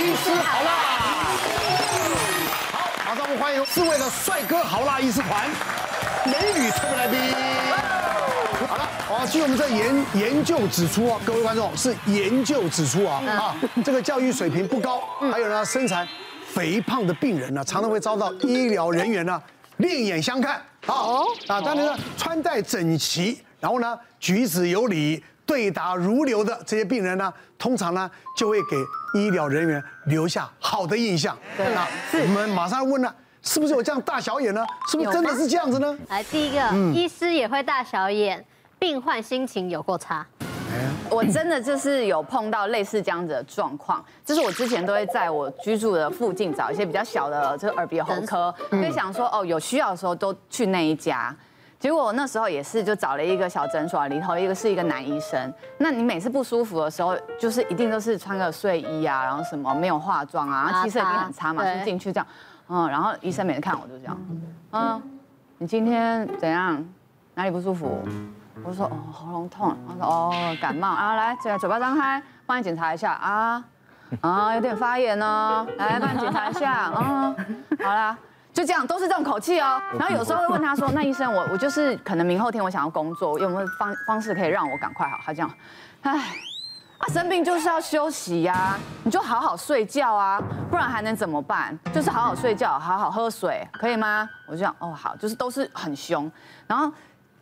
医师好啦。好，马上我们欢迎四位的帅哥好辣医师团，美女特别来宾。好了，哦，据我们这研研究指出啊，各位观众是研究指出啊啊，这个教育水平不高，还有呢身材肥胖的病人呢，常常会遭到医疗人员呢另眼相看。好啊，当然呢穿戴整齐，然后呢举止有礼。对答如流的这些病人呢，通常呢就会给医疗人员留下好的印象。对，那我们马上问了，是不是有这样大小眼呢？是不是真的是这样子呢？来，第一个，医师也会大小眼，病患心情有够差。我真的就是有碰到类似这样子的状况，就是我之前都会在我居住的附近找一些比较小的，这个耳鼻喉科，就想说哦，有需要的时候都去那一家。结果我那时候也是，就找了一个小诊所里头，一个是一个男医生。那你每次不舒服的时候，就是一定都是穿个睡衣啊，然后什么没有化妆啊，然后气色一定很差嘛，就进去这样，嗯，然后医生每次看我就这样，嗯，你今天怎样？哪里不舒服？我说哦，喉咙痛。他说哦，感冒啊，来，嘴嘴巴张开，帮你检查一下啊，啊，有点发炎哦，来帮你检查一下嗯，好啦。就这样，都是这种口气哦。然后有时候会问他说：“那医生，我我就是可能明后天我想要工作，有没有方方式可以让我赶快好？”他这样，哎，啊生病就是要休息呀，你就好好睡觉啊，不然还能怎么办？就是好好睡觉，好好喝水，可以吗？我就讲哦好，就是都是很凶。然后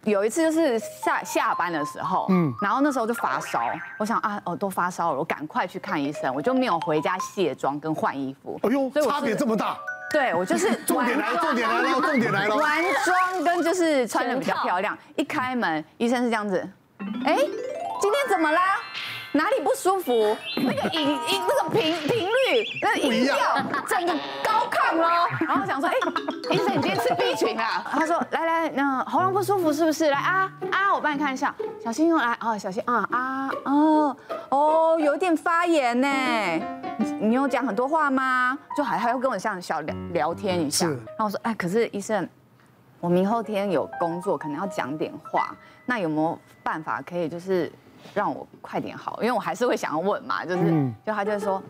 有一次就是下下班的时候，嗯，然后那时候就发烧，我想啊哦都发烧了，我赶快去看医生，我就没有回家卸妆跟换衣服。哎呦，差别这么大。对，我就是 重点来了，重点来了，重点来了。完妆跟就是穿的比较漂亮，一开门，医生是这样子，哎，今天怎么啦？哪里不舒服？那个音音那个频频率，那个音调整个高亢咯。然后我想说，哎，医生你今天吃 B 群啊？他说，来来，那喉咙不舒服是不是？来啊啊，我帮你看一下，小心用，来哦，小心啊啊哦哦，有点发炎呢。你有讲很多话吗？就还还要跟我像小聊聊天一下。然后我说，哎，可是医生，我明后天有工作，可能要讲点话，那有没有办法可以就是？让我快点好，因为我还是会想要问嘛，就是，就他就会说，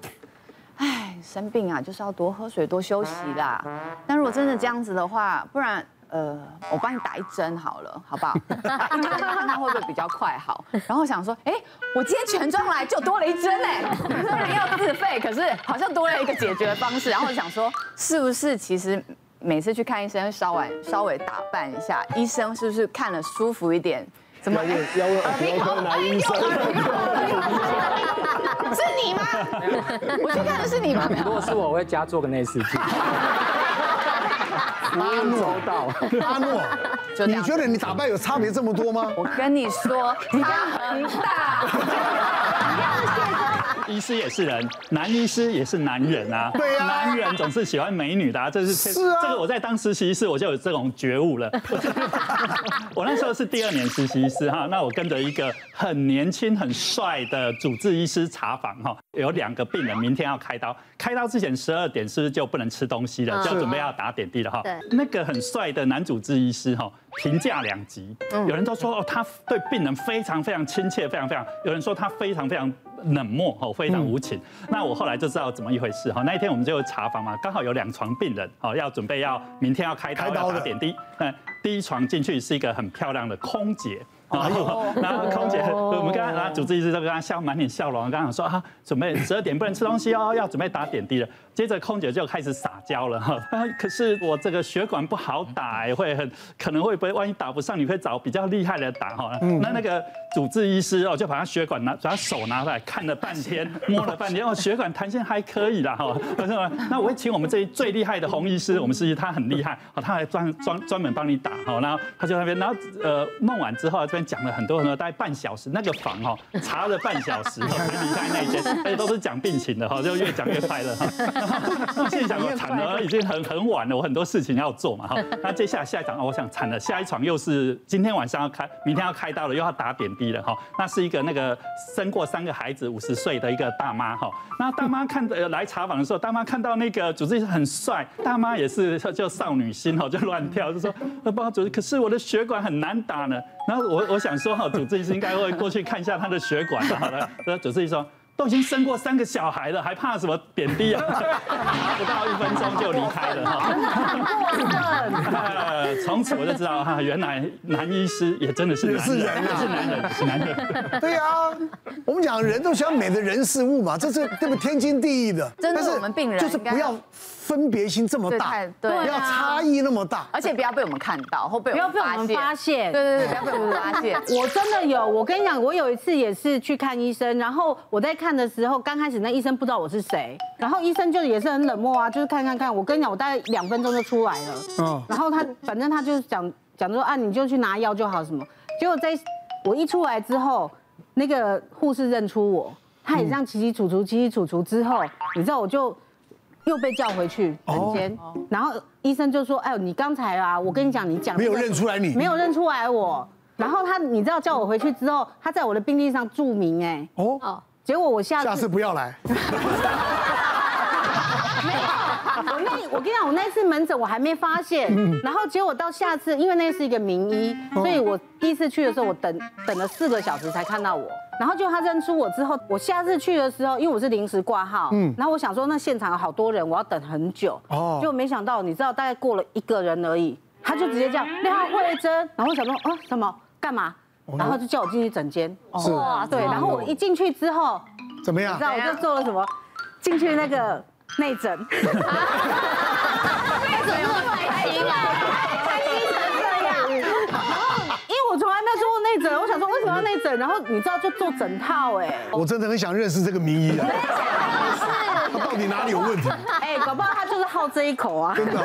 哎，生病啊，就是要多喝水，多休息啦。但如果真的这样子的话，不然，呃，我帮你打一针好了，好不好？打一针看看会不会比较快好。然后我想说，哎，我今天全妆来就多了一针哎，虽然要自费，可是好像多了一个解决方式。然后我想说，是不是其实每次去看医生，稍微稍微打扮一下，医生是不是看了舒服一点？怎么？要问耳鼻喉男医生？是你吗？我去看的是你吗？如果是我，我会加做个内视镜。阿诺，阿诺，你觉得你打败有差别这么多吗？我跟你说，差很大。医师也是人，男医师也是男人啊。对啊，男人总是喜欢美女的，这是是啊。这个我在当实习医师我就有这种觉悟了。我那时候是第二年实习医师哈，那我跟着一个很年轻很帅的主治医师查房哈，有两个病人明天要开刀，开刀之前十二点是不是就不能吃东西了，就准备要打点滴了哈。对。那个很帅的男主治医师哈，评价两极，有人都说哦，他对病人非常非常亲切，非常非常，有人说他非常非常。冷漠哦，非常无情。那我后来就知道怎么一回事哈。那一天我们就查房嘛，刚好有两床病人哦，要准备要明天要开刀要打点滴。那第一床进去是一个很漂亮的空姐。然后，然后空姐，我们刚刚，然后主治医师都跟他笑，满脸笑容。刚刚说啊，准备十二点不能吃东西哦，要准备打点滴了。接着空姐就开始撒娇了哈。啊，可是我这个血管不好打，会很可能会不会万一打不上，你会找比较厉害的打哈。那那个主治医师哦，就把他血管拿，把他手拿出来看了半天，摸了半天，哦，血管弹性还可以啦哈。那我会请我们这最厉害的洪医师，我们司机他很厉害，哦，他还专专专门帮你打哈。然后他就那边，然后呃弄完之后。讲了很多很多，大概半小时，那个房哈查了半小时 才离开那间，而且都是讲病情的哈，就越讲越快乐哈。现在讲惨了，已经很很晚了，我很多事情要做嘛哈。那接下来下一场，我想惨了，下一场又是今天晚上要开，明天要开刀了，又要打点滴了哈。那是一个那个生过三个孩子五十岁的一个大妈哈。那大妈看呃来查房的时候，大妈看到那个主治医生很帅，大妈也是就少女心哈，就乱跳，就说呃不好主治，可是我的血管很难打呢。然后我我想说哈，主治医师应该会过去看一下他的血管。好了，那主治医生说都已经生过三个小孩了，还怕什么点滴啊？不到一分钟就离开了哈。从此我就知道哈，原来男医师也真的是男人，是人，是男人，是男人。对啊，我们讲人都喜欢美的人事物嘛，这是这不天经地义的。真的，我们病人就是不要。分别心这么大，对，不要差异那么大，而且不要被我们看到，或被不要被我们发现，对对对，不要被我们发现。我真的有，我跟你讲，我有一次也是去看医生，然后我在看的时候，刚开始那医生不知道我是谁，然后医生就也是很冷漠啊，就是看看看。我跟你讲，我大概两分钟就出来了，嗯，然后他反正他就是讲讲说啊，你就去拿药就好什么。结果在我一出来之后，那个护士认出我，他也这样起起楚楚起起楚楚之后，你知道我就。又被叫回去诊间，然后医生就说：“哎呦，你刚才啊，我跟你讲，你讲没有认出来你，没有认出来我。然后他，你知道叫我回去之后，他在我的病历上注明，哎，哦，结果我下次下次不要来。没有，我那我跟你讲，我那次门诊我还没发现，然后结果到下次，因为那是一个名医，所以我第一次去的时候，我等等了四个小时才看到我。”然后就他认出我之后，我下次去的时候，因为我是临时挂号，嗯，然后我想说那现场有好多人，我要等很久，哦，就没想到，你知道大概过了一个人而已，他就直接这样，廖慧珍，然后我想说，啊，什么？干嘛？然后就叫我进去诊间，是，对，然后我一进去之后，怎么样？你知道我就做了什么？进去那个内诊，内诊那么开心啊！因为我从来没有做过内诊。我想说，为什么要内诊？然后你知道就做整套哎。我真的很想认识这个名医啊。他到底哪里有问题？哎，搞不好他就是好这一口啊。真的。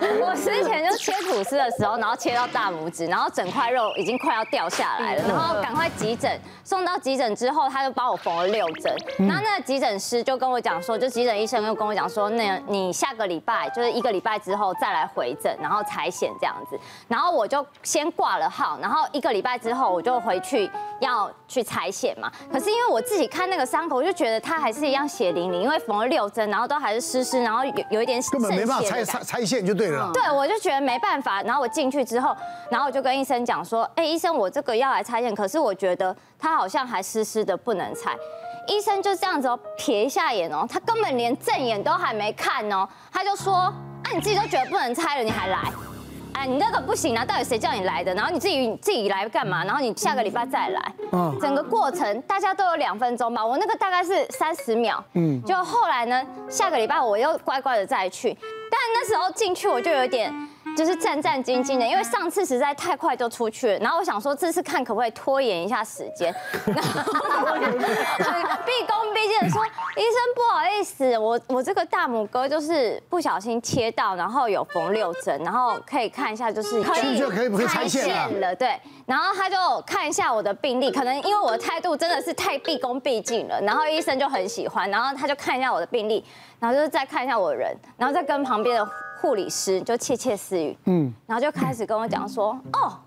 我之前就切吐司的时候，然后切到大拇指，然后整块肉已经快要掉下来了，然后赶快急诊，送到急诊之后，他就帮我缝了六针。然后那个急诊师就跟我讲说，就急诊医生又跟我讲说，那你下个礼拜就是一个礼拜之后再来回诊，然后采血这样子。然后我就先挂了号，然后一个礼拜之后我就回去要去采血嘛。可是因为我自己看那个伤口，我就觉得他还是一样血淋淋，因为缝了六针，然后都还是湿湿，然后有有一点根本没办法拆拆拆线就对了。对，我就觉得没办法，然后我进去之后，然后我就跟医生讲说，哎，医生，我这个要来拆线，可是我觉得他好像还湿湿的，不能拆。医生就这样子哦，撇一下眼哦，他根本连正眼都还没看哦，他就说，啊，你自己都觉得不能拆了，你还来？哎，你那个不行啊！到底谁叫你来的？然后你自己你自己来干嘛？然后你下个礼拜再来。嗯。整个过程大家都有两分钟吧，我那个大概是三十秒。嗯。就后来呢，下个礼拜我又乖乖的再去，但那时候进去我就有点。就是战战兢兢的，因为上次实在太快就出去了，然后我想说这次看可不可以拖延一下时间，然后毕恭毕敬的说，医生不好意思，我我这个大拇哥就是不小心切到，然后有缝六针，然后可以看一下就是可以可以不可以拆线了，对，然后他就看一下我的病历，可能因为我的态度真的是太毕恭毕敬了，然后医生就很喜欢，然后他就看一下我的病历，然后就是再看一下我的人，然后再跟旁边的。护理师就窃窃私语，嗯，然后就开始跟我讲说，哦，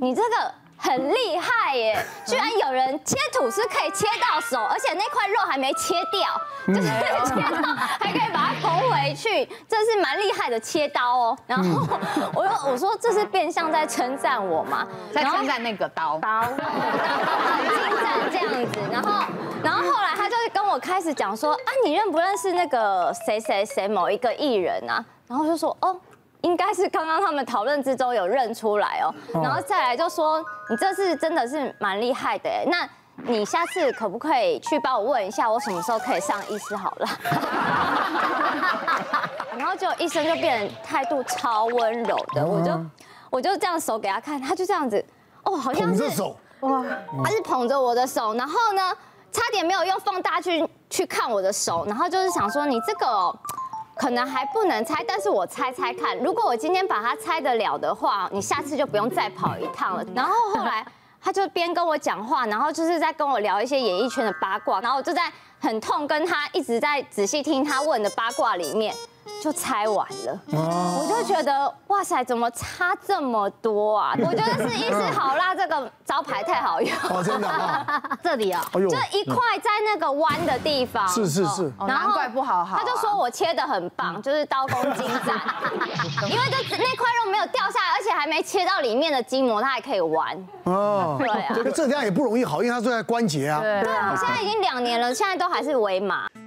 你这个很厉害耶，居然有人切吐司可以切到手，而且那块肉还没切掉，就是切到还可以把它缝回去，这是蛮厉害的切刀哦。然后 我说我说这是变相在称赞我吗？在称赞那个刀刀，很精湛这样子。然后然后后来他就跟我开始讲说，啊，你认不认识那个谁谁谁某一个艺人啊？然后就说哦，应该是刚刚他们讨论之中有认出来哦，然后再来就说你这次真的是蛮厉害的哎，那你下次可不可以去帮我问一下，我什么时候可以上医师好了？然后就医生就变得态度超温柔的，我就我就这样手给他看，他就这样子哦，好像是手哇，他是捧着我的手，然后呢差点没有用放大去去看我的手，然后就是想说你这个。可能还不能猜，但是我猜猜看，如果我今天把它猜得了的话，你下次就不用再跑一趟了。然后后来他就边跟我讲话，然后就是在跟我聊一些演艺圈的八卦，然后我就在。很痛，跟他一直在仔细听他问的八卦里面。就拆完了，我就觉得哇塞，怎么差这么多啊？我觉得是医师好辣这个招牌太好用，真的啊，这里啊，就一块在那个弯的地方，是是是，难怪不好好。他就说我切的很棒，就是刀工精湛，因为这那块肉没有掉下来，而且还没切到里面的筋膜，它还可以弯。哦，对啊，这这样也不容易好，因为它是在关节啊。对啊，我现在已经两年了，现在都还是微麻。